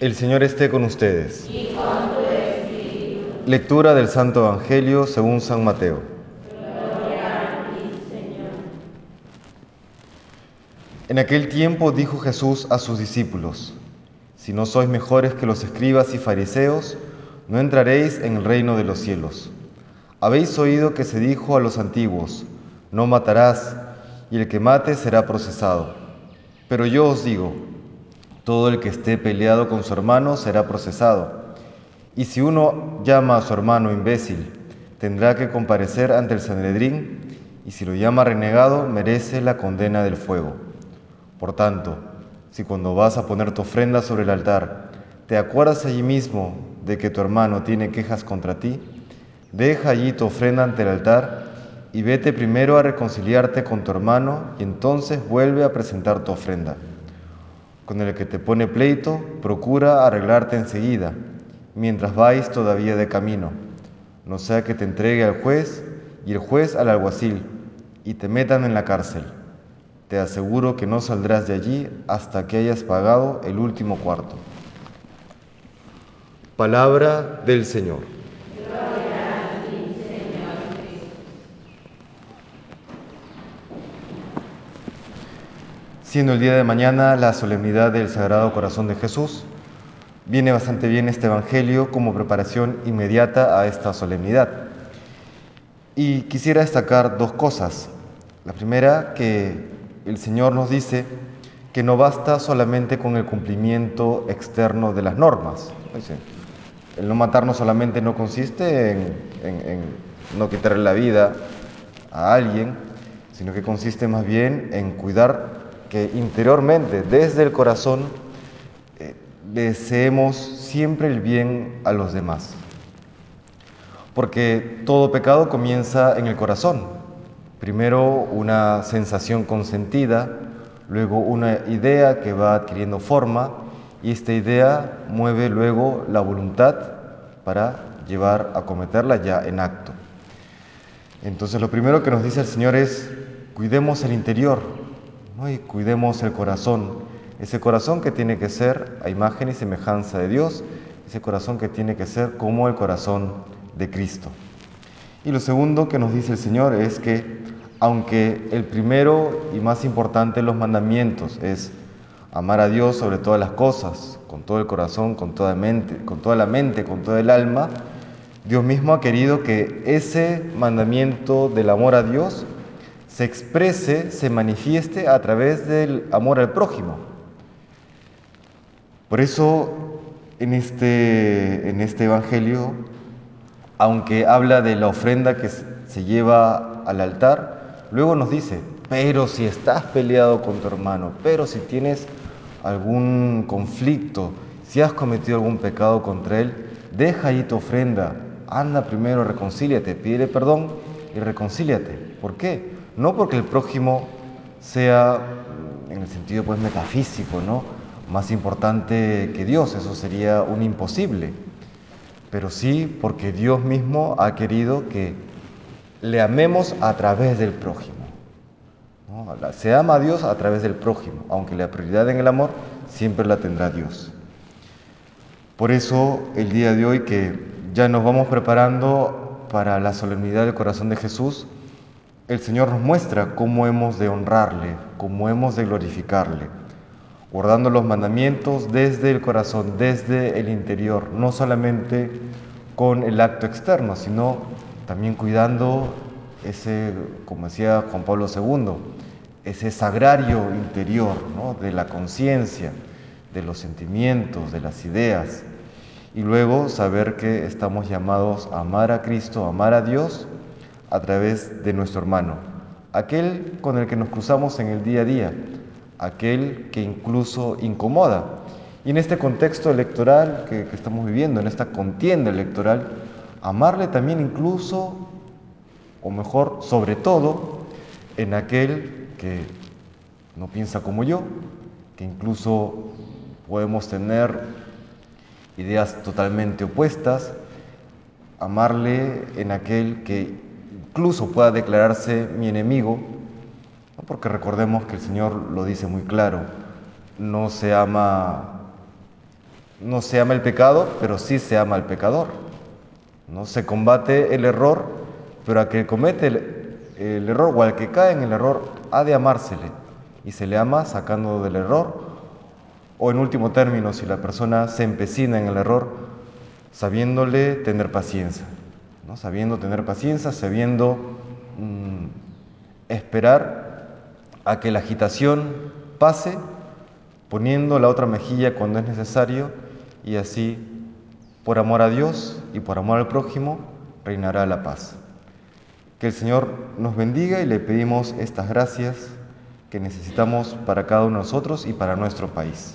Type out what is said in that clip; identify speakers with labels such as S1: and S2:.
S1: El Señor esté con ustedes. Lectura del Santo Evangelio según San Mateo. En aquel tiempo dijo Jesús a sus discípulos, Si no sois mejores que los escribas y fariseos, no entraréis en el reino de los cielos. Habéis oído que se dijo a los antiguos, No matarás, y el que mate será procesado. Pero yo os digo, todo el que esté peleado con su hermano será procesado. Y si uno llama a su hermano imbécil, tendrá que comparecer ante el Sanedrín, y si lo llama renegado, merece la condena del fuego. Por tanto, si cuando vas a poner tu ofrenda sobre el altar, te acuerdas allí mismo de que tu hermano tiene quejas contra ti, deja allí tu ofrenda ante el altar y vete primero a reconciliarte con tu hermano y entonces vuelve a presentar tu ofrenda. Con el que te pone pleito, procura arreglarte enseguida, mientras vais todavía de camino, no sea que te entregue al juez y el juez al alguacil y te metan en la cárcel. Te aseguro que no saldrás de allí hasta que hayas pagado el último cuarto. Palabra del Señor. Siendo el día de mañana la solemnidad del Sagrado Corazón de Jesús, viene bastante bien este Evangelio como preparación inmediata a esta solemnidad. Y quisiera destacar dos cosas. La primera, que el Señor nos dice que no basta solamente con el cumplimiento externo de las normas. El no matarnos solamente no consiste en, en no quitarle la vida a alguien, sino que consiste más bien en cuidar que interiormente, desde el corazón, eh, deseemos siempre el bien a los demás. Porque todo pecado comienza en el corazón. Primero una sensación consentida, luego una idea que va adquiriendo forma y esta idea mueve luego la voluntad para llevar a cometerla ya en acto. Entonces lo primero que nos dice el Señor es, cuidemos el interior, y cuidemos el corazón, ese corazón que tiene que ser a imagen y semejanza de Dios, ese corazón que tiene que ser como el corazón de Cristo. Y lo segundo que nos dice el Señor es que aunque el primero y más importante de los mandamientos es amar a Dios sobre todas las cosas, con todo el corazón, con toda, mente, con toda la mente, con todo el alma, Dios mismo ha querido que ese mandamiento del amor a Dios se exprese, se manifieste a través del amor al prójimo. Por eso en este, en este Evangelio, aunque habla de la ofrenda que se lleva al altar, luego nos dice, pero si estás peleado con tu hermano, pero si tienes algún conflicto, si has cometido algún pecado contra él, deja ahí tu ofrenda, anda primero, reconcíliate, pídele perdón y reconcíliate. ¿Por qué? No porque el prójimo sea, en el sentido pues metafísico, ¿no? más importante que Dios, eso sería un imposible, pero sí porque Dios mismo ha querido que le amemos a través del prójimo. Se ama a Dios a través del prójimo, aunque la prioridad en el amor siempre la tendrá Dios. Por eso el día de hoy que ya nos vamos preparando para la solemnidad del corazón de Jesús, el Señor nos muestra cómo hemos de honrarle, cómo hemos de glorificarle, guardando los mandamientos desde el corazón, desde el interior, no solamente con el acto externo, sino también cuidando ese, como decía Juan Pablo II, ese sagrario interior de la conciencia, de los sentimientos, de las ideas, y luego saber que estamos llamados a amar a Cristo, a amar a Dios, a través de nuestro hermano, aquel con el que nos cruzamos en el día a día, aquel que incluso incomoda. Y en este contexto electoral que, estamos viviendo, en esta contienda electoral, amarle también incluso, o mejor, sobre todo, en aquel que no piensa como yo, que incluso podemos tener ideas totalmente opuestas, amarle en aquel que incluso pueda declararse mi enemigo, porque recordemos que el Señor lo dice muy claro, no se ama no se ama el pecado, pero sí se ama al pecador. No se combate el error, pero a que comete el, el error o al que cae en el error ha de amársele y se le ama sacando del error o en último término, si la persona se empecina en el error, sabiéndole tener paciencia, sabiendo tener paciencia, sabiendo mm, esperar a que la agitación pase, poniendo la otra mejilla cuando es necesario y así, por amor a Dios y por amor al prójimo, reinará la paz. Que el Señor nos bendiga y le pedimos estas gracias que necesitamos para cada uno de nosotros y para nuestro país.